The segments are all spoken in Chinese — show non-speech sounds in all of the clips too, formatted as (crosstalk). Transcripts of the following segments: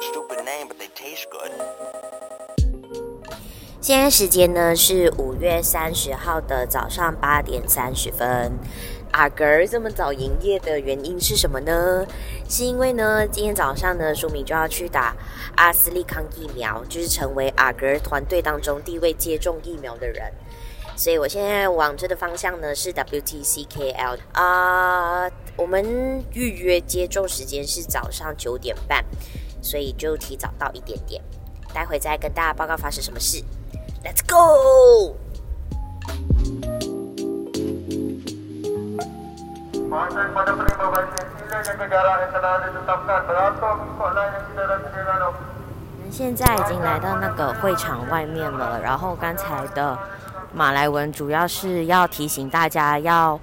stupid name, but they taste good. 现在时间呢是五月三十号的早上八点三十分。阿格儿这么早营业的原因是什么呢？是因为呢，今天早上呢，书明就要去打阿斯利康疫苗，就是成为阿格儿团队当中第一位接种疫苗的人。所以我现在往这的方向呢是 WTCKL 啊、我们预约接种时间是早上九点半，所以就提早到一点点。待会再跟大家报告发生什么事。Let's go！我们现在已经来到那个会场外面了，然后刚才的马来文主要是要提醒大家要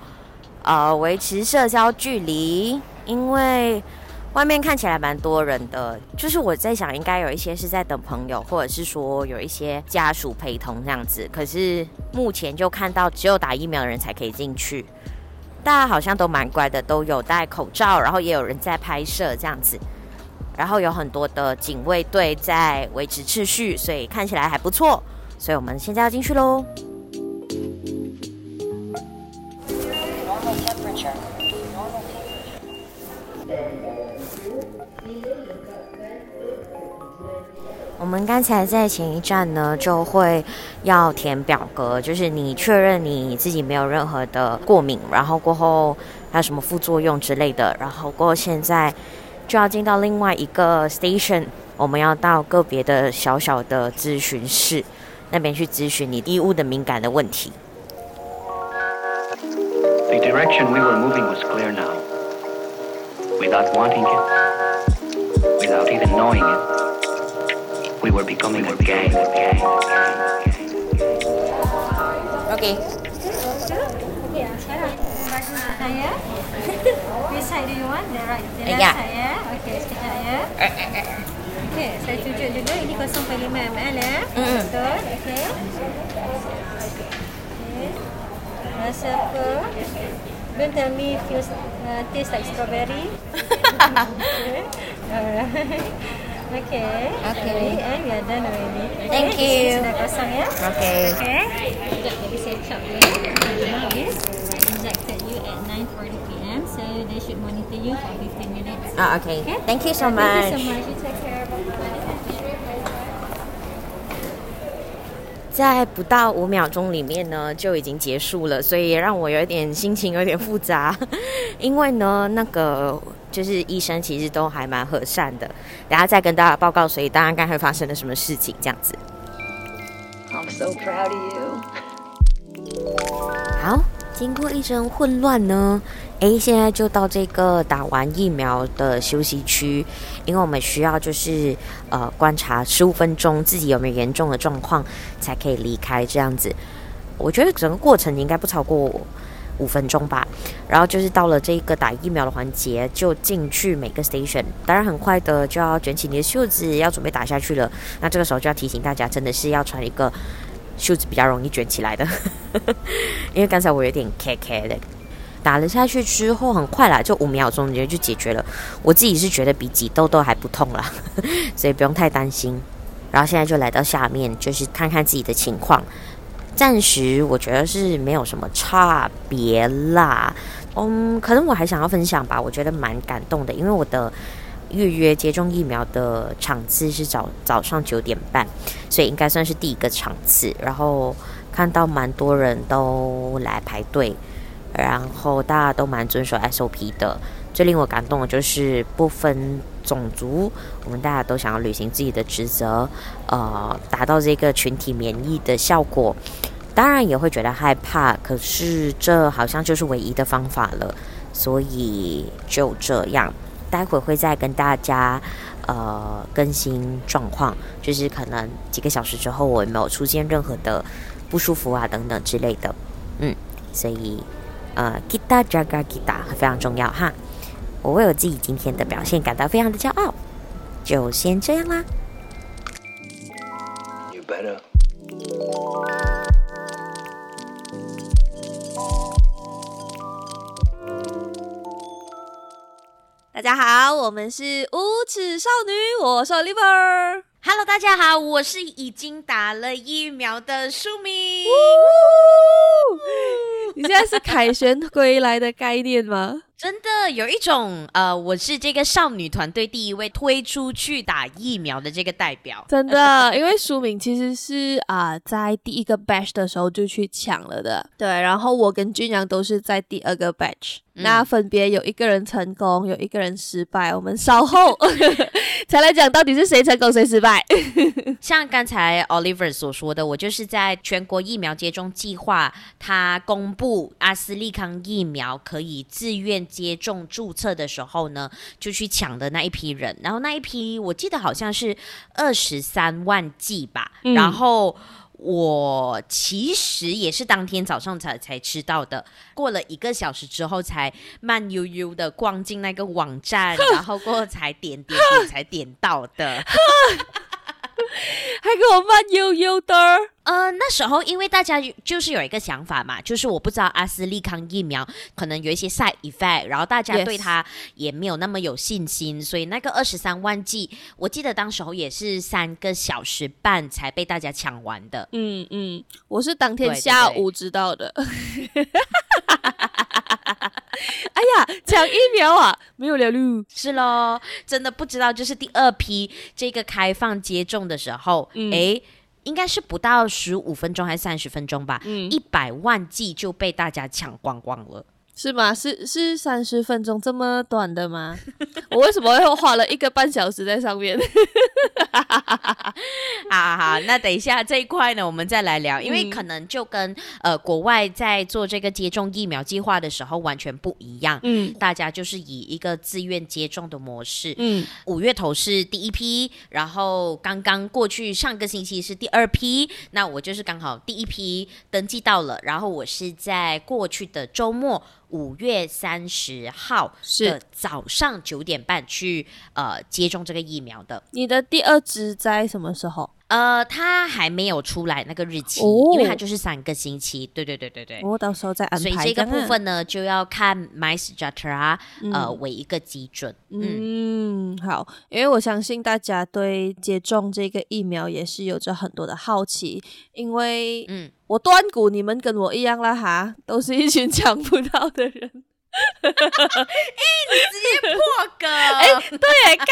呃维持社交距离，因为。外面看起来蛮多人的，就是我在想，应该有一些是在等朋友，或者是说有一些家属陪同这样子。可是目前就看到只有打疫苗的人才可以进去，大家好像都蛮乖的，都有戴口罩，然后也有人在拍摄这样子，然后有很多的警卫队在维持秩序，所以看起来还不错。所以我们现在要进去喽。我们刚才在前一站呢，就会要填表格，就是你确认你自己没有任何的过敏，然后过后还有什么副作用之类的，然后过后现在就要进到另外一个 station，我们要到个别的小小的咨询室那边去咨询你异物的敏感的问题。The direction we were moving was clear now. Without wanting it, without even knowing it. We were becoming a gang. Okay. Okay, sekarang baju saya. Which side do you want? The right, the left Yeah. side ya. Okay, sekejap ya. Okay, saya tunjuk dulu. Ini 0.5 ml ya. Mm-mm. Betul. Okay. Okay. Rasa? Don't tell me feels uh, taste like strawberry. okay. (laughs) Alright. Okay. Okay. And we are done already. Okay. Thank you. Sudah kosong ya. Okay. Okay. Sekejap saya chop ya. Now is injected you at 9:40 p.m. So they should monitor you for 15 minutes. Ah, okay. Okay. Thank you so much. Thank you so much. You take care. 在不到五秒钟里面呢，就已经结束了，所以让我有点心情有点复杂。(laughs) 因为呢，那个就是医生其实都还蛮和善的。等下再跟大家报告，所以大家刚才发生了什么事情，这样子。I'm so proud of you. 好，经过一阵混乱呢，诶，现在就到这个打完疫苗的休息区，因为我们需要就是呃观察十五分钟自己有没有严重的状况，才可以离开这样子。我觉得整个过程应该不超过五分钟吧。然后就是到了这个打疫苗的环节，就进去每个 station，当然很快的就要卷起你的袖子，要准备打下去了。那这个时候就要提醒大家，真的是要穿一个袖子比较容易卷起来的，(laughs) 因为刚才我有点卡卡的。打了下去之后，很快啦，就五秒钟就就解决了。我自己是觉得比挤痘痘还不痛啦，(laughs) 所以不用太担心。然后现在就来到下面，就是看看自己的情况。暂时我觉得是没有什么差别啦。嗯，可能我还想要分享吧，我觉得蛮感动的，因为我的预约接种疫苗的场次是早早上九点半，所以应该算是第一个场次。然后看到蛮多人都来排队。然后大家都蛮遵守 SOP 的，最令我感动的就是不分种族，我们大家都想要履行自己的职责，呃，达到这个群体免疫的效果。当然也会觉得害怕，可是这好像就是唯一的方法了，所以就这样。待会会再跟大家呃更新状况，就是可能几个小时之后我有没有出现任何的不舒服啊等等之类的，嗯，所以。呃，kita jaga kita 非常重要哈。我为我自己今天的表现感到非常的骄傲。就先这样啦。You better. 大家好，我们是无耻少女，我是 Oliver。Hello，大家好，我是已经打了疫苗的舒明。你现在是凯旋归来的概念吗？真的有一种呃，我是这个少女团队第一位推出去打疫苗的这个代表。真的，(laughs) 因为舒敏其实是啊、呃，在第一个 batch 的时候就去抢了的。对，然后我跟俊阳都是在第二个 batch，、嗯、那分别有一个人成功，有一个人失败。我们稍后 (laughs) 才来讲到底是谁成功谁失败。(laughs) 像刚才 Oliver 所说的，我就是在全国疫苗接种计划，他公布阿斯利康疫苗可以自愿。接种注册的时候呢，就去抢的那一批人，然后那一批我记得好像是二十三万剂吧，嗯、然后我其实也是当天早上才才吃到的，过了一个小时之后才慢悠悠的逛进那个网站，(laughs) 然后过后才点点点才点到的。(laughs) (laughs) (laughs) 还给我慢悠悠的，呃，那时候因为大家就是有一个想法嘛，就是我不知道阿斯利康疫苗可能有一些 side effect，然后大家对它也没有那么有信心.所以那个二十三万剂，我记得当时候也是三个小时半才被大家抢完的。嗯嗯，我是当天下午知道的。(laughs) (laughs) 哎呀，抢疫苗啊，没有了路，是喽，真的不知道，就是第二批这个开放接种的时候，嗯、诶，应该是不到十五分钟还是三十分钟吧，一百、嗯、万剂就被大家抢光光了。是吗？是是三十分钟这么短的吗？(laughs) 我为什么会花了一个半小时在上面？(laughs) 好好，那等一下这一块呢，我们再来聊，因为可能就跟呃国外在做这个接种疫苗计划的时候完全不一样。嗯，大家就是以一个自愿接种的模式。嗯，五月头是第一批，然后刚刚过去上个星期是第二批，那我就是刚好第一批登记到了，然后我是在过去的周末。五月三十号的早上九点半去呃接种这个疫苗的。你的第二支在什么时候？呃，他还没有出来那个日期，哦、因为他就是三个星期。对对对对对。我到时候再安排。所以这个部分呢，就要看 MySejahtera 呃为一个基准。嗯，嗯，好，因为我相信大家对接种这个疫苗也是有着很多的好奇，因为嗯。我断估你们跟我一样了哈，都是一群 (laughs) 抢不到的人。哎、欸，你直接破格！(laughs) 哎、欸，对，干，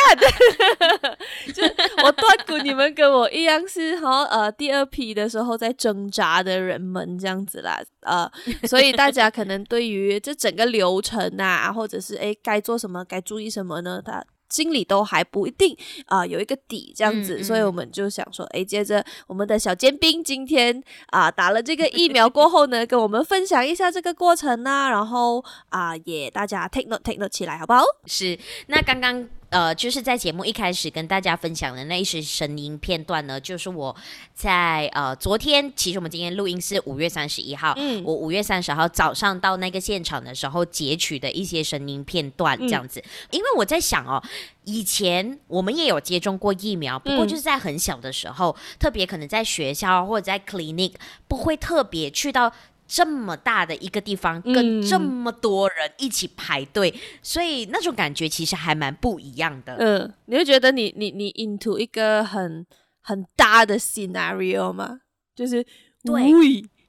(laughs) 就我断骨你们跟我一样是哈呃第二批的时候在挣扎的人们这样子啦，呃，(laughs) 所以大家可能对于这整个流程啊，或者是哎该做什么，该注意什么呢？他。心里都还不一定啊、呃，有一个底这样子，嗯嗯、所以我们就想说，哎，接着我们的小尖兵今天啊、呃、打了这个 (laughs) 疫苗过后呢，跟我们分享一下这个过程啊，然后啊、呃、也大家 take note take note 起来，好不好？是，那刚刚。呃，就是在节目一开始跟大家分享的那一些声音片段呢，就是我在呃昨天，其实我们今天录音是五月三十一号，嗯，我五月三十号早上到那个现场的时候截取的一些声音片段，这样子，嗯、因为我在想哦，以前我们也有接种过疫苗，不过就是在很小的时候，嗯、特别可能在学校或者在 clinic，不会特别去到。这么大的一个地方，跟这么多人一起排队，嗯、所以那种感觉其实还蛮不一样的。嗯，你会觉得你你你 into 一个很很大的 scenario 吗？就是对，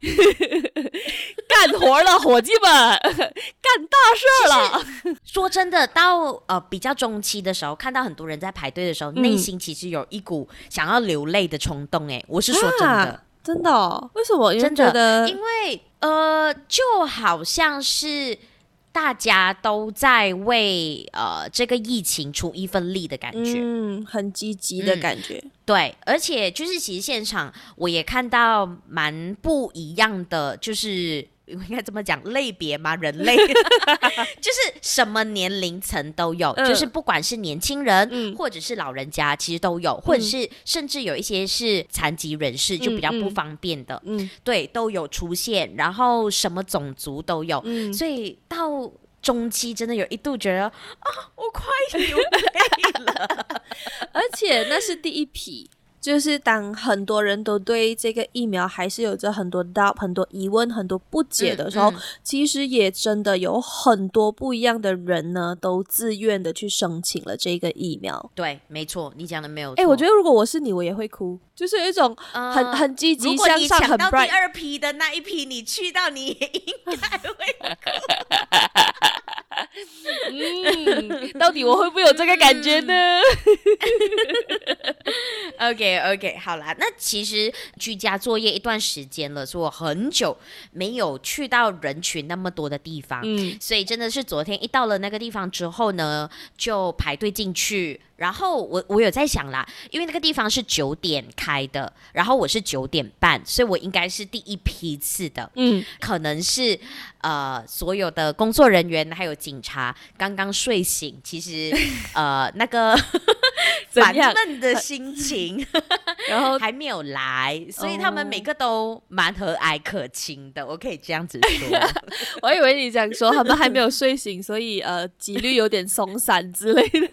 (laughs) 干活了，伙计们，(laughs) 干大事了。说真的，到呃比较中期的时候，看到很多人在排队的时候，嗯、内心其实有一股想要流泪的冲动。哎，我是说真的。啊真的、哦？为什么？真的，因为呃，就好像是大家都在为呃这个疫情出一份力的感觉，嗯，很积极的感觉、嗯。对，而且就是其实现场我也看到蛮不一样的，就是。应该这么讲，类别吗？人类 (laughs) 就是什么年龄层都有，嗯、就是不管是年轻人，嗯、或者是老人家，其实都有，嗯、或者是甚至有一些是残疾人士，嗯、就比较不方便的，嗯，对，都有出现。然后什么种族都有，嗯、所以到中期真的有一度觉得啊，我快流泪了。(laughs) 而且那是第一批。就是当很多人都对这个疫苗还是有着很多 doubt、很多疑问、很多不解的时候，嗯嗯、其实也真的有很多不一样的人呢，都自愿的去申请了这个疫苗。对，没错，你讲的没有错。哎、欸，我觉得如果我是你，我也会哭，就是有一种很、呃、很积极向上、很 bright。如果你抢到第二批的那一批，你去到你也应该会哭。(laughs) 嗯，到底我会不会有这个感觉呢？(laughs) 嗯、OK OK，好啦，那其实居家作业一段时间了，所以我很久没有去到人群那么多的地方，嗯，所以真的是昨天一到了那个地方之后呢，就排队进去。然后我我有在想啦，因为那个地方是九点开的，然后我是九点半，所以我应该是第一批次的，嗯，可能是呃所有的工作人员还有警察刚刚睡醒，其实 (laughs) 呃那个 (laughs) 烦闷的心情，(laughs) 然后还没有来，所以他们每个都蛮和蔼可亲的，我可以这样子说。我以为你讲说他们还没有睡醒，所以呃纪律有点松散之类的。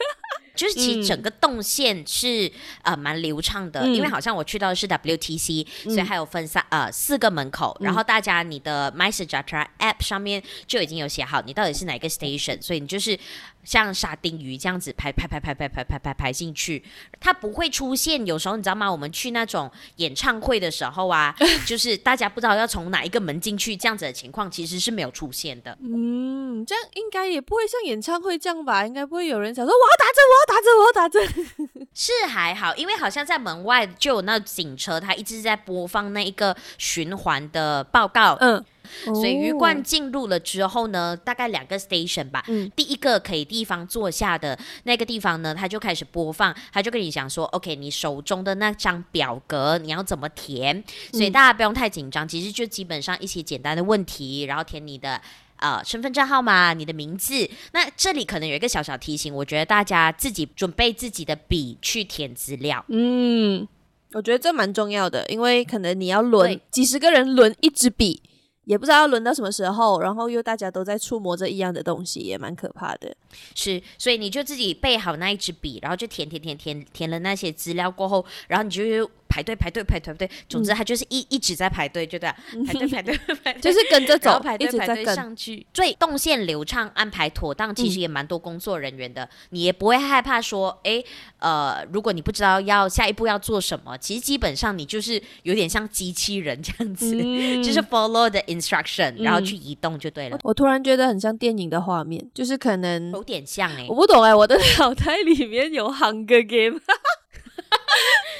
就是其实整个动线是、嗯、呃蛮流畅的，嗯、因为好像我去到的是 WTC，、嗯、所以还有分三呃四个门口，嗯、然后大家你的 MySejahtera App 上面就已经有写好你到底是哪个 station，所以你就是。像沙丁鱼这样子排排排排排排排排排进去，它不会出现。有时候你知道吗？我们去那种演唱会的时候啊，(laughs) 就是大家不知道要从哪一个门进去，这样子的情况其实是没有出现的。嗯，这样应该也不会像演唱会这样吧？应该不会有人想说我要打针，我要打针，我要打针。(laughs) 是还好，因为好像在门外就有那警车，他一直在播放那一个循环的报告。嗯。所以鱼贯进入了之后呢，大概两个 station 吧。嗯，第一个可以地方坐下的那个地方呢，他就开始播放，他就跟你讲说，OK，你手中的那张表格你要怎么填？所以大家不用太紧张，其实就基本上一些简单的问题，然后填你的呃身份证号码、你的名字。那这里可能有一个小小提醒，我觉得大家自己准备自己的笔去填资料。嗯，我觉得这蛮重要的，因为可能你要轮几十个人轮一支笔。也不知道要轮到什么时候，然后又大家都在触摸着一样的东西，也蛮可怕的。是，所以你就自己备好那一支笔，然后就填填填填填了那些资料过后，然后你就。排队排队排队排队，总之他就是一一直在排队，就对，(laughs) 排队排队排队，就是跟着走，排队排队上去。所以动线流畅，安排妥当，其实也蛮多工作人员的，嗯、你也不会害怕说，哎，呃，如果你不知道要下一步要做什么，其实基本上你就是有点像机器人这样子，嗯、就是 follow the instruction，然后去移动就对了。我突然觉得很像电影的画面，就是可能有点像哎、欸，我不懂哎、欸，我的脑袋里面有 Hunger Game。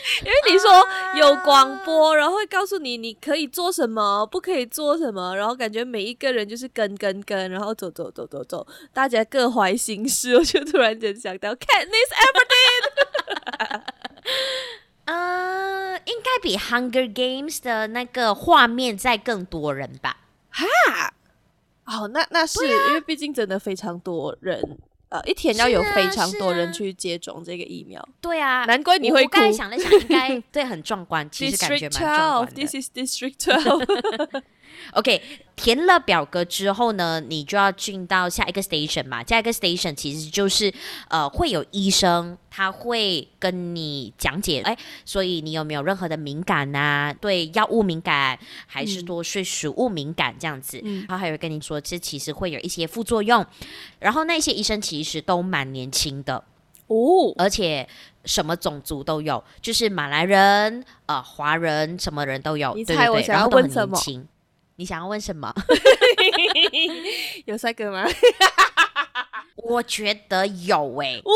(laughs) 因为你说有广播，然后会告诉你你可以做什么，不可以做什么，然后感觉每一个人就是跟跟跟，然后走走走走走，大家各怀心事，我就突然间想到 (laughs) Katniss Everdeen，呃，应该比 Hunger Games 的那个画面再更多人吧？哈，哦，那那是、啊、因为毕竟真的非常多人。呃，一天要有非常多人去接种这个疫苗。对啊，难怪你会哭。我刚才想了想，应该 (laughs) 对很壮观，其实感觉蛮壮观的。This is District Twelve。(laughs) (laughs) OK，填了表格之后呢，你就要进到下一个 station 嘛。下一个 station 其实就是呃，会有医生，他会跟你讲解，哎，所以你有没有任何的敏感啊？对药物敏感，还是说对食物敏感这样子？嗯，然后还有跟你说，这其实会有一些副作用。然后那些医生其实都蛮年轻的哦，而且什么种族都有，就是马来人、呃华人，什么人都有。你猜我想要问什么？你想要问什么？(laughs) 有帅哥吗？(laughs) 我觉得有诶、欸。哦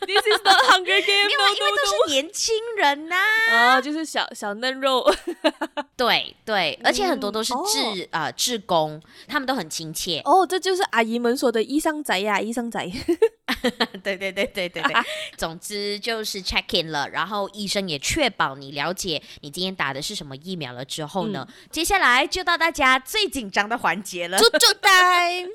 ，This is the Hunger Game，因为因为都是年轻人呐、啊。就是小小嫩肉。(laughs) 对对，而且很多都是志啊、志工，他们都很亲切。哦，这就是阿姨们说的医生仔呀，医生仔。对对对对对对，(laughs) 总之就是 check in 了，然后医生也确保你了解你今天打的是什么疫苗了之后呢，嗯、接下来就到大家最紧张的环节了，猪猪 time。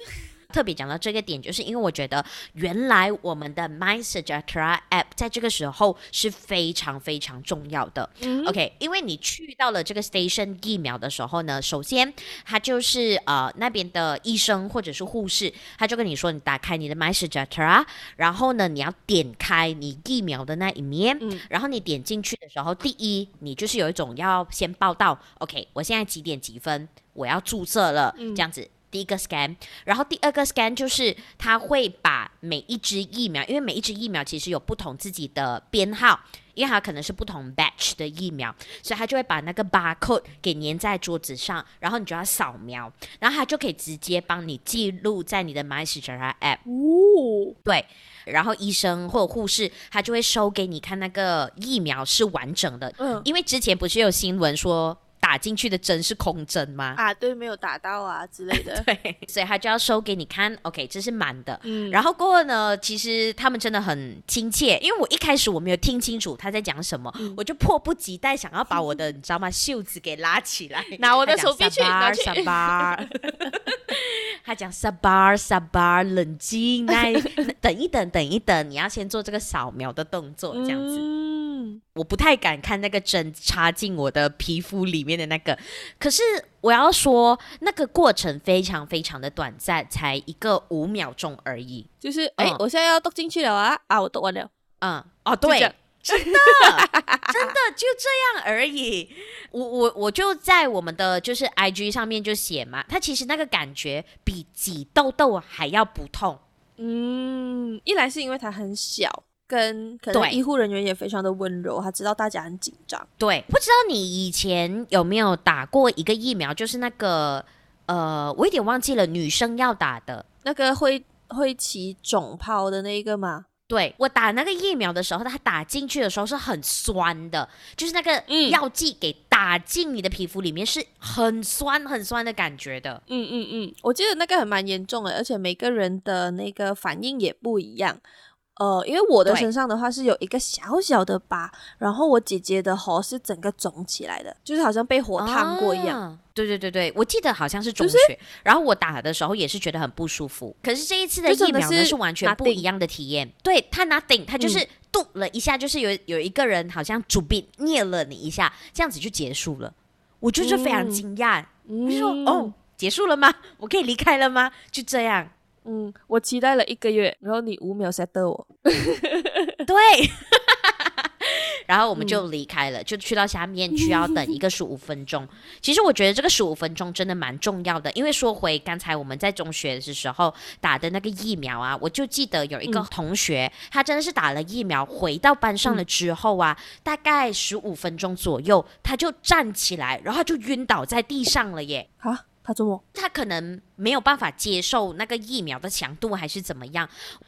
特别讲到这个点，就是因为我觉得原来我们的 MySejahtera App 在这个时候是非常非常重要的。嗯、OK，因为你去到了这个 station 疫苗的时候呢，首先他就是呃那边的医生或者是护士，他就跟你说，你打开你的 MySejahtera，然后呢你要点开你疫苗的那一面，嗯、然后你点进去的时候，第一你就是有一种要先报到，OK，我现在几点几分，我要注射了，嗯、这样子。第一个 scan，然后第二个 scan 就是他会把每一支疫苗，因为每一支疫苗其实有不同自己的编号，因为它可能是不同 batch 的疫苗，所以他就会把那个 barcode 给粘在桌子上，然后你就要扫描，然后他就可以直接帮你记录在你的 MySejahtera app。哦，对，然后医生或者护士他就会收给你看那个疫苗是完整的，嗯，因为之前不是有新闻说。打进去的针是空针吗？啊，对，没有打到啊之类的。(laughs) 对，所以他就要收给你看，OK，这是满的。嗯，然后过后呢，其实他们真的很亲切，因为我一开始我没有听清楚他在讲什么，嗯、我就迫不及待想要把我的，(laughs) 你知道吗，袖子给拉起来，(laughs) 拿我的手臂去拿去。他讲 sabar sabar，冷静，那等一等，等一等，你要先做这个扫描的动作，这样子。嗯，我不太敢看那个针插进我的皮肤里面的那个，可是我要说，那个过程非常非常的短暂，才一个五秒钟而已。就是，哎、嗯，我现在要读进去了啊！啊，我读完了。嗯，哦，对，真的，真的就这样而已。我我我就在我们的就是 IG 上面就写嘛，它其实那个感觉比挤痘痘还要不痛。嗯，一来是因为它很小。跟可能医护人员也非常的温柔，他知道大家很紧张。对，不知道你以前有没有打过一个疫苗，就是那个呃，我有点忘记了，女生要打的那个会会起肿泡的那一个吗？对，我打那个疫苗的时候，它打进去的时候是很酸的，就是那个药剂给打进你的皮肤里面是很酸很酸的感觉的。嗯嗯嗯，我记得那个还蛮严重的，而且每个人的那个反应也不一样。呃，因为我的身上的话是有一个小小的疤，然后我姐姐的喉是整个肿起来的，就是好像被火烫过一样。啊、对对对对，我记得好像是肿血，就是、然后我打的时候也是觉得很不舒服。可是这一次的疫苗呢是完全不一样的体验。对，他拿顶，他就是嘟了一下，就是有有一个人好像主笔捏了你一下，这样子就结束了。我就是非常惊讶，嗯、就说哦，结束了吗？我可以离开了吗？就这样。嗯，我期待了一个月，然后你五秒才得我，(laughs) 对，(laughs) 然后我们就离开了，嗯、就去到下面去要等一个十五分钟。(laughs) 其实我觉得这个十五分钟真的蛮重要的，因为说回刚才我们在中学的时候打的那个疫苗啊，我就记得有一个同学，嗯、他真的是打了疫苗回到班上了之后啊，嗯、大概十五分钟左右，他就站起来，然后他就晕倒在地上了耶。啊他怎么？他可能没有办法接受那个疫苗的强度，还是怎么样？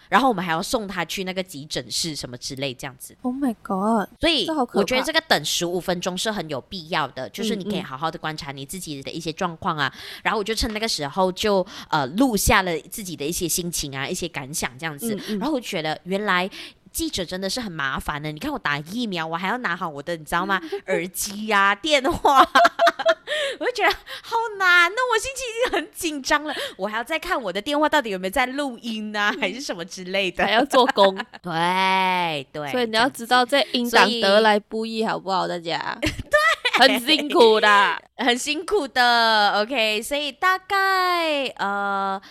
然后我们还要送他去那个急诊室什么之类这样子。Oh my god！所以我觉得这个等十五分钟是很有必要的，就是你可以好好的观察你自己的一些状况啊。嗯嗯，然后我就趁那个时候就呃录下了自己的一些心情啊、一些感想这样子。然后我觉得原来。记者真的是很麻烦的，你看我打疫苗，我还要拿好我的，你知道吗？(laughs) 耳机呀、啊、电话，(laughs) 我就觉得好难，那我心情已经很紧张了，我还要再看我的电话到底有没有在录音啊，还是什么之类的，还要做工。(laughs) 对对，所以你要知道这应当得来不易，好不好，大家？对，很辛苦的，很辛苦的。OK，所以大概呃。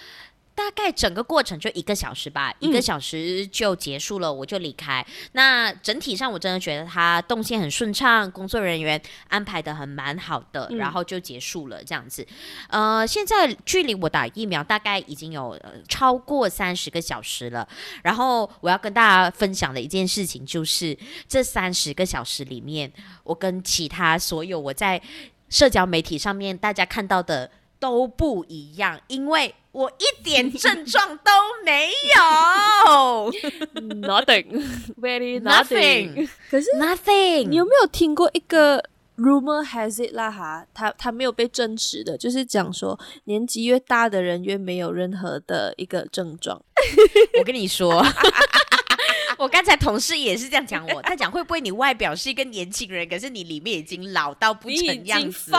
大概整个过程就一个小时吧，嗯、一个小时就结束了，我就离开。那整体上我真的觉得他动线很顺畅，工作人员安排的很蛮好的，嗯、然后就结束了这样子。呃，现在距离我打疫苗大概已经有、呃、超过三十个小时了。然后我要跟大家分享的一件事情就是，这三十个小时里面，我跟其他所有我在社交媒体上面大家看到的都不一样，因为。我一点症状都没有，nothing，very (laughs) nothing。可是 nothing，你有没有听过一个 rumor has it 啦哈？他他没有被证实的，就是讲说年纪越大的人越没有任何的一个症状。(laughs) 我跟你说。(laughs) 我刚才同事也是这样讲我，他讲会不会你外表是一个年轻人，可是你里面已经老到不成样子了？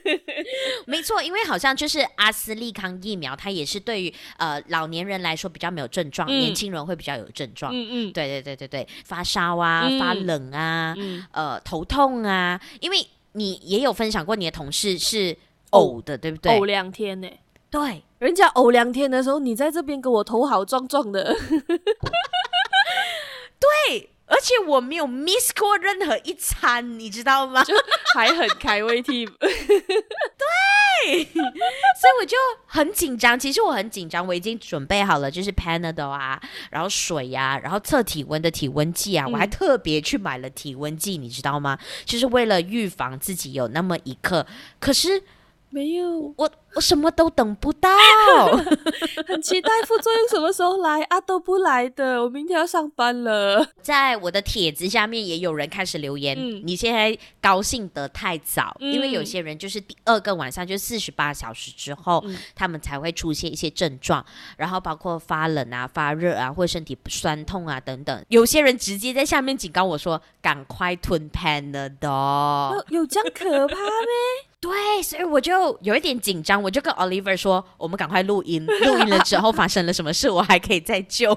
(laughs) 没错，因为好像就是阿斯利康疫苗，它也是对于呃老年人来说比较没有症状，嗯、年轻人会比较有症状。嗯嗯，对对对对对，发烧啊，嗯、发冷啊，嗯、呃头痛啊，因为你也有分享过你的同事是呕的，对不对？呕两天呢、欸？对，人家呕两天的时候，你在这边跟我头好壮壮的。(laughs) 对。而且我没有 miss 过任何一餐，你知道吗？就还很开胃 team，(laughs) 对，所以我就很紧张。其实我很紧张，我已经准备好了，就是 Panadol 啊，然后水呀、啊，然后测体温的体温计啊，嗯、我还特别去买了体温计，你知道吗？就是为了预防自己有那么一刻。可是。没有，我我什么都等不到，(laughs) 很期待副作用什么时候来啊，都不来的，我明天要上班了。在我的帖子下面也有人开始留言，嗯、你现在高兴得太早，嗯、因为有些人就是第二个晚上就四十八小时之后，嗯、他们才会出现一些症状，然后包括发冷啊、发热啊，或者身体酸痛啊等等。有些人直接在下面警告我说：“赶快吞 Panadol。”有有这样可怕吗？对，所以我就有一点紧张，我就跟 Oliver 说：“我们赶快录音，录音了之后发生了什么事，我还可以再救。”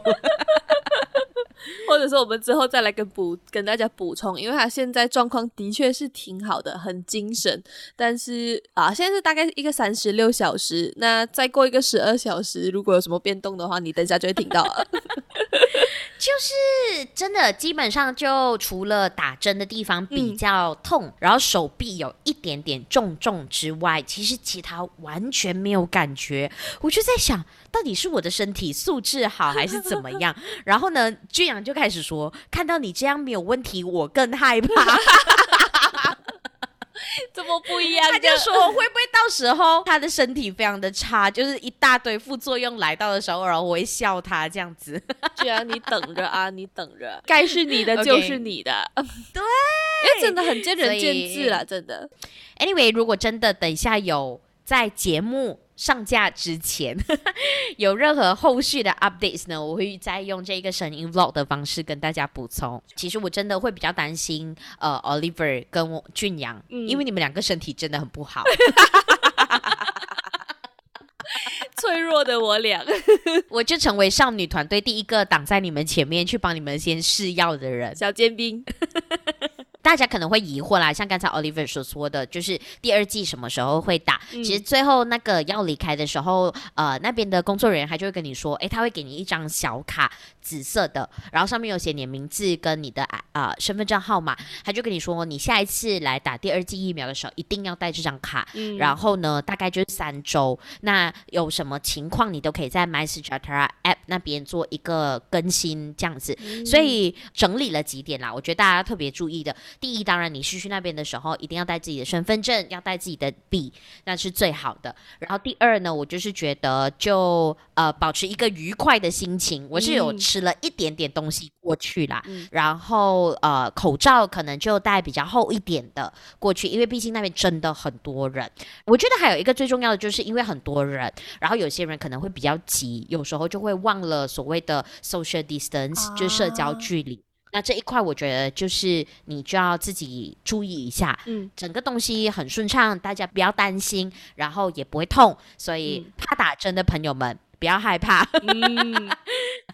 或者说，我们之后再来跟补跟大家补充，因为他现在状况的确是挺好的，很精神。但是啊，现在是大概一个三十六小时，那再过一个十二小时，如果有什么变动的话，你等一下就会听到了。(laughs) 就是真的，基本上就除了打针的地方比较痛，嗯、然后手臂有一点点重重之外，其实其他完全没有感觉。我就在想，到底是我的身体素质好还是怎么样？(laughs) 然后呢，俊阳就开始说，看到你这样没有问题，我更害怕。(laughs) 怎么不一样？他就说会不会到时候他的身体非常的差，就是一大堆副作用来到的时候，然后我会笑他这样子。(laughs) 既然你等着啊，你等着，该是你的就是你的。Okay. 对，因为真的很见仁见智了，真的。Anyway，如果真的等一下有在节目。上架之前 (laughs) 有任何后续的 updates 呢？我会再用这个声音 vlog 的方式跟大家补充。其实我真的会比较担心，呃，Oliver 跟俊阳，嗯、因为你们两个身体真的很不好，(laughs) 脆弱的我俩，(laughs) 我就成为少女团队第一个挡在你们前面去帮你们先试药的人，小尖兵。大家可能会疑惑啦，像刚才 Oliver 所说的，就是第二季什么时候会打？嗯、其实最后那个要离开的时候，呃，那边的工作人员他就会跟你说，诶，他会给你一张小卡，紫色的，然后上面有写你的名字跟你的啊、呃、身份证号码，他就跟你说，你下一次来打第二季疫苗的时候，一定要带这张卡。嗯、然后呢，大概就是三周，那有什么情况你都可以在 MySejahtera App 那边做一个更新，这样子。嗯、所以整理了几点啦，我觉得大家特别注意的。第一，当然你是去那边的时候，一定要带自己的身份证，要带自己的笔，那是最好的。然后第二呢，我就是觉得就呃保持一个愉快的心情。我是有吃了一点点东西过去啦，嗯、然后呃口罩可能就戴比较厚一点的过去，因为毕竟那边真的很多人。我觉得还有一个最重要的，就是因为很多人，然后有些人可能会比较急，有时候就会忘了所谓的 social distance，、啊、就是社交距离。那这一块我觉得就是你就要自己注意一下，嗯，整个东西很顺畅，大家不要担心，然后也不会痛，所以怕打针的朋友们不要害怕。(laughs) 嗯，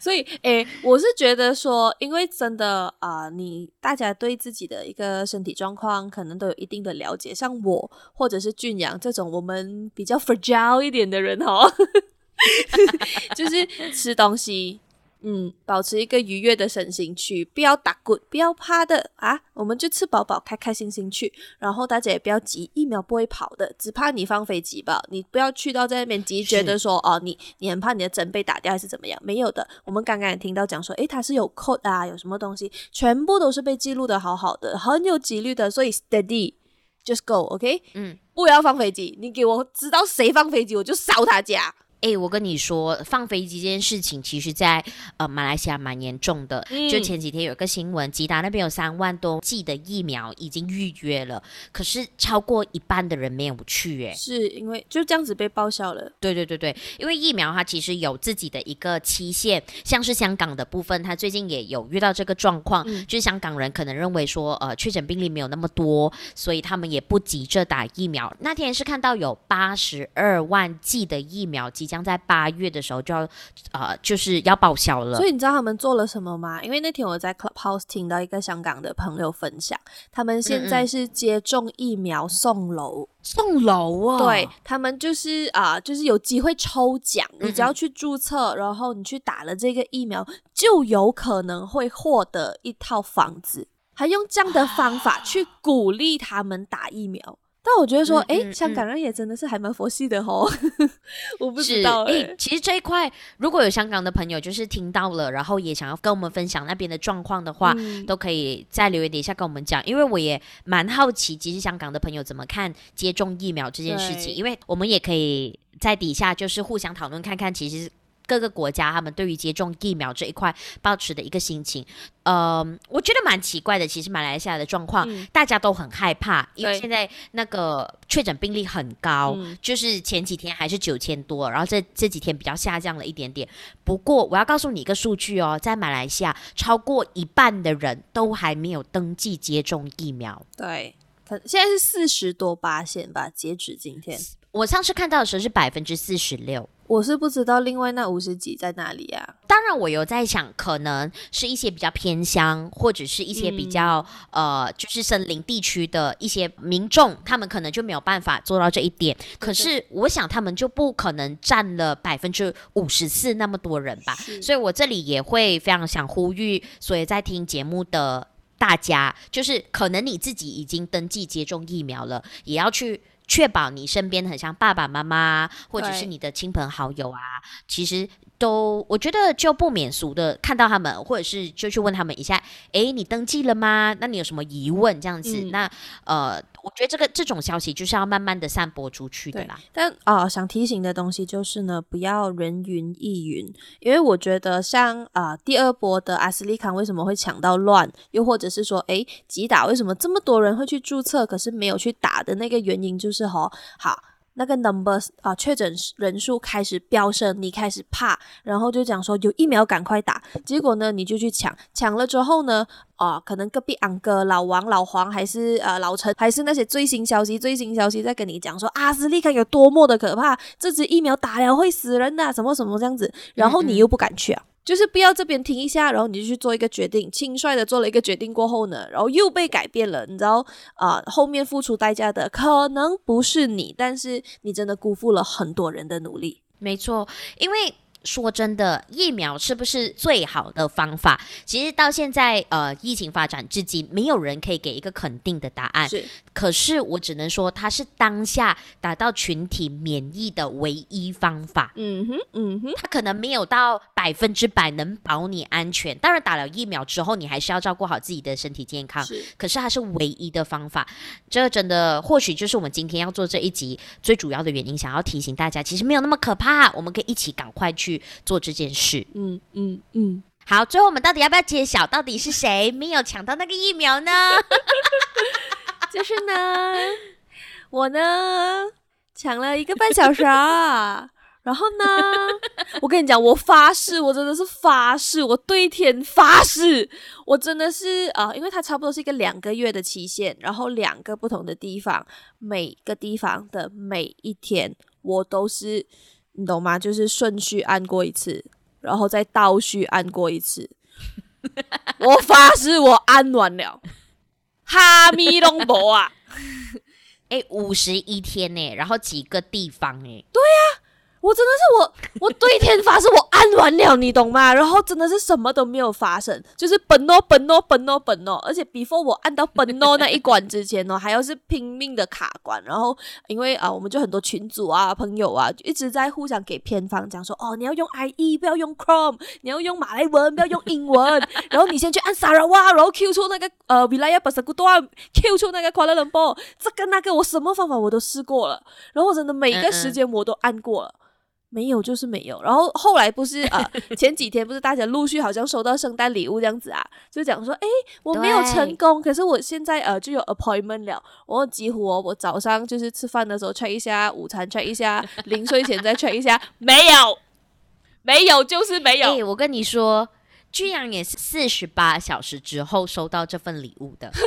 所以诶，我是觉得说，因为真的啊、呃，你大家对自己的一个身体状况可能都有一定的了解，像我或者是俊阳这种我们比较 fragile 一点的人哦，(laughs) 就是吃东西。嗯，保持一个愉悦的身心去，不要打滚，不要怕的啊！我们就吃饱饱，开开心心去。然后大家也不要急，疫苗不会跑的，只怕你放飞机吧。你不要去到在那边急，觉得说哦，你你很怕你的针被打掉还是怎么样？没有的，我们刚刚也听到讲说，诶，它是有 code 啊，有什么东西，全部都是被记录的好好的，很有几率的。所以 steady，just go，OK？、Okay? 嗯，不要放飞机，你给我知道谁放飞机，我就烧他家。哎、欸，我跟你说，放飞机这件事情，其实在呃马来西亚蛮严重的。嗯、就前几天有一个新闻，吉达那边有三万多剂的疫苗已经预约了，可是超过一半的人没有去、欸。哎，是因为就这样子被报销了。对对对对，因为疫苗它其实有自己的一个期限，像是香港的部分，它最近也有遇到这个状况，嗯、就是香港人可能认为说，呃，确诊病例没有那么多，所以他们也不急着打疫苗。那天是看到有八十二万剂的疫苗将在八月的时候就要，呃，就是要报销了。所以你知道他们做了什么吗？因为那天我在 Clubhouse 听到一个香港的朋友分享，他们现在是接种疫苗送楼，送楼啊！对，他们就是啊、呃，就是有机会抽奖，你只要去注册，然后你去打了这个疫苗，就有可能会获得一套房子，还用这样的方法去鼓励他们打疫苗。但我觉得说，哎、嗯嗯嗯，香港人也真的是还蛮佛系的吼，(laughs) 我不知道哎、欸。其实这一块，如果有香港的朋友就是听到了，然后也想要跟我们分享那边的状况的话、嗯，都可以在留言底下跟我们讲，因为我也蛮好奇，其实香港的朋友怎么看接种疫苗这件事情，因为我们也可以在底下就是互相讨论看看，其实。各个国家他们对于接种疫苗这一块保持的一个心情，呃，我觉得蛮奇怪的。其实马来西亚的状况、嗯，大家都很害怕，因为现在那个确诊病例很高，就是前几天还是九千多，然后这这几天比较下降了一点点。不过我要告诉你一个数据哦，在马来西亚超过一半的人都还没有登记接种疫苗。对，现在是四十多八线吧，截止今天。我上次看到的时候是百分之四十六。我是不知道另外那五十几在哪里啊？当然，我有在想，可能是一些比较偏乡，或者是一些比较、嗯、呃，就是森林地区的一些民众，他们可能就没有办法做到这一点。可是，我想他们就不可能占了百分之五十四那么多人吧。所以我这里也会非常想呼吁，所以在听节目的大家，就是可能你自己已经登记接种疫苗了，也要去。确保你身边很像爸爸妈妈，或者是你的亲朋好友啊，其实都我觉得就不免俗的看到他们，或者是就去问他们一下，诶，你登记了吗？那你有什么疑问？这样子，嗯、那呃。我觉得这个这种消息就是要慢慢的散播出去的啦。但啊、呃，想提醒的东西就是呢，不要人云亦云，因为我觉得像啊、呃、第二波的阿斯利康为什么会抢到乱，又或者是说，诶，吉打为什么这么多人会去注册，可是没有去打的那个原因就是吼，好。那个 numbers 啊，确诊人数开始飙升，你开始怕，然后就讲说有疫苗赶快打，结果呢，你就去抢，抢了之后呢，啊，可能隔壁安哥老王、老黄还是呃老陈，还是那些最新消息、最新消息在跟你讲说阿斯利康有多么的可怕，这支疫苗打了会死人的，什么什么这样子，然后你又不敢去啊。嗯嗯就是不要这边停一下，然后你就去做一个决定，轻率的做了一个决定过后呢，然后又被改变了，你知道啊、后面付出代价的可能不是你，但是你真的辜负了很多人的努力。没错，因为。说真的，疫苗是不是最好的方法？其实到现在，呃，疫情发展至今，没有人可以给一个肯定的答案。是，可是我只能说，它是当下达到群体免疫的唯一方法。嗯哼，嗯哼，它可能没有到百分之百能保你安全。当然，打了疫苗之后，你还是要照顾好自己的身体健康。是，可是它是唯一的方法。这真的，或许就是我们今天要做这一集最主要的原因，想要提醒大家，其实没有那么可怕。我们可以一起赶快去。做这件事，嗯嗯嗯，好，最后我们到底要不要揭晓，到底是谁没有抢到那个疫苗呢？就是呢，我呢抢了一个半小时啊，然后呢，我跟你讲，我发誓，我真的是发誓，我对天发誓，我真的是啊、呃，因为它差不多是一个两个月的期限，然后两个不同的地方，每个地方的每一天，我都是。你懂吗？就是顺序按过一次，然后再倒序按过一次。(laughs) 我发誓，我按完了。哈密隆博啊！(laughs) 哎，五十一天呢，然后几个地方哎？对呀、啊。我真的是我，我对天发誓，我按完了，你懂吗？(laughs) 然后真的是什么都没有发生，就是本哦本哦本哦本哦，而且 before 我按到本哦那一关之前哦，(laughs) 还要是拼命的卡关。然后因为啊，我们就很多群主啊、朋友啊，就一直在互相给偏方，讲说哦，你要用 IE，不要用 Chrome，你要用马来文，不要用英文。然后你先去按 Sarawak，然后 Q 出那个呃 Wilayah Persekutuan，Q 出那个 Kuala Lumpur，这个那个我什么方法我都试过了，然后我真的每一个时间我都按过了。没有就是没有。然后后来不是呃 (laughs) 前几天不是大家陆续好像收到圣诞礼物这样子啊，就讲说诶我没有成功，可是我现在呃就有 appointment 了。我几乎哦，我早上就是吃饭的时候 check 一下，午餐 check 一下，临睡前再 check 一下，没有，没有就是没有。哎我跟你说，居然也是四十八小时之后收到这份礼物的。(laughs)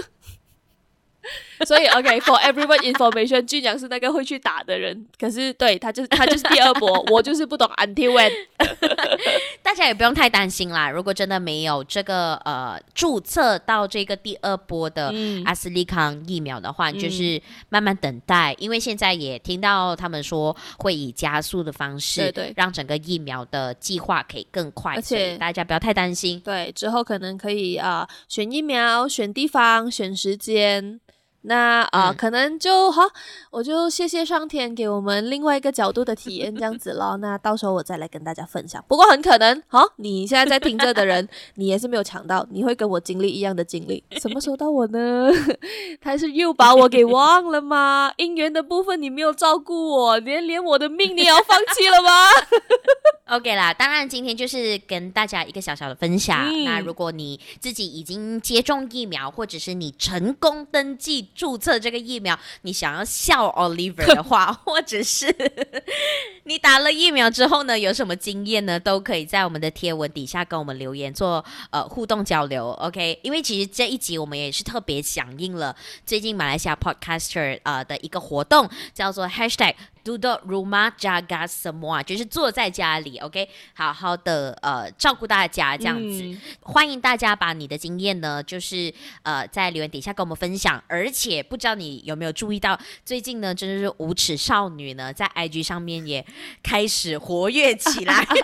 (laughs) 所以，OK，for、okay, everyone information，俊阳是那个会去打的人，可是对他就是他就是第二波，我就是不懂 until when。(laughs) 大家也不用太担心啦，如果真的没有这个呃注册到这个第二波的阿斯利康疫苗的话，嗯、就是慢慢等待，因为现在也听到他们说会以加速的方式，对对，让整个疫苗的计划可以更快，而且大家不要太担心。对，之后可能可以啊、呃，选疫苗、选地方、选时间。那啊、呃嗯，可能就好，我就谢谢上天给我们另外一个角度的体验，这样子咯。那到时候我再来跟大家分享。不过很可能，好，你现在在听着的人，你也是没有抢到，你会跟我经历一样的经历。什么时候到我呢？(laughs) 他是又把我给忘了吗？姻缘的部分你没有照顾我，连连我的命你也要放弃了吗？(laughs) OK 啦，当然今天就是跟大家一个小小的分享。嗯、那如果你自己已经接种疫苗，或者是你成功登记。注册这个疫苗，你想要笑 Oliver (laughs) 的话，或者是 (laughs) 你打了疫苗之后呢，有什么经验呢？都可以在我们的贴文底下跟我们留言做呃互动交流，OK？因为其实这一集我们也是特别响应了最近马来西亚 Podcaster 呃的一个活动，叫做 Hashtag。Duduk rumah jaga semua，就是坐在家里，OK，好好的呃照顾大家这样子，嗯。欢迎大家把你的经验呢，就是呃在留言底下跟我们分享。而且不知道你有没有注意到，最近呢，真的是无耻少女呢，在 IG 上面也开始活跃起来。(laughs)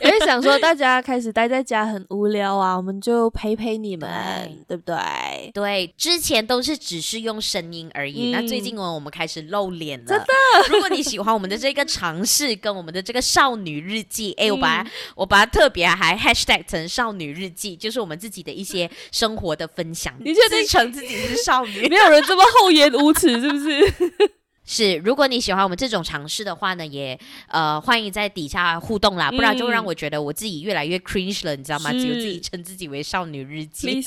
因为想说大家开始待在家很无聊啊，我们就陪陪你们，对，对不对？对，之前都是只是用声音而已，嗯，那最近呢，我们开始露脸了。(laughs) 如果你喜欢我们的这个尝试，跟我们的这个少女日记，哎、嗯，我把它我把它特别还 hashtag 成少女日记，就是我们自己的一些生活的分享。你确定称自己是少女？(laughs) 没有人这么厚颜无耻，是不是？(laughs) 是。如果你喜欢我们这种尝试的话呢，也呃欢迎在底下互动啦，不然就让我觉得我自己越来越 cringe 了，你知道吗？只有自己称自己为少女日记。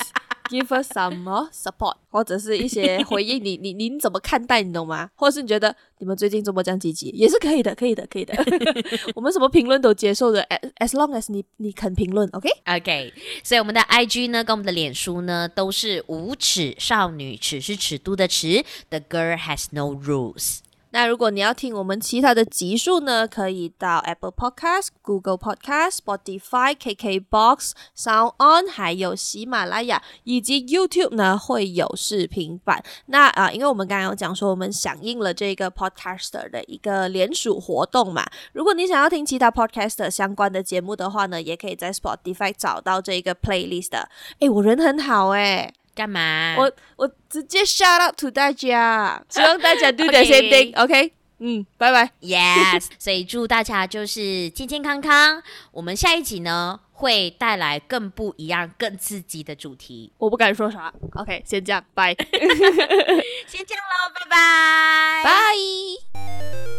Give us some support，或者是一些回应你，你你怎么看待，你懂吗？或者是你觉得你们最近怎么这样积极，也是可以的，可以的，可以的。(laughs) 我们什么评论都接受的，as long as 你你肯评论，OK？OK。所以我们的 IG 呢，跟我们的脸书呢，都是无耻少女，尺是尺度的尺，The girl has no rules。那如果你要听我们其他的集数呢，可以到 Apple Podcast、Google Podcast、Spotify、KKBox、Sound On，还有喜马拉雅以及 YouTube 呢，会有视频版。那啊、因为我们刚刚有讲说，我们响应了这个 Podcaster 的一个联署活动嘛。如果你想要听其他 Podcaster 相关的节目的话呢，也可以在 Spotify 找到这个 Playlist 的。诶，我人很好诶。干嘛？我我直接 shout out to 大家，希望大家 (laughs) do the same thing，OK？嗯，拜拜。Yes，(laughs) 所以祝大家就是健健康康。我们下一集呢，会带来更不一样、更刺激的主题。我不敢说啥，OK？先这样，拜。(laughs) 先这样喽，拜拜，拜。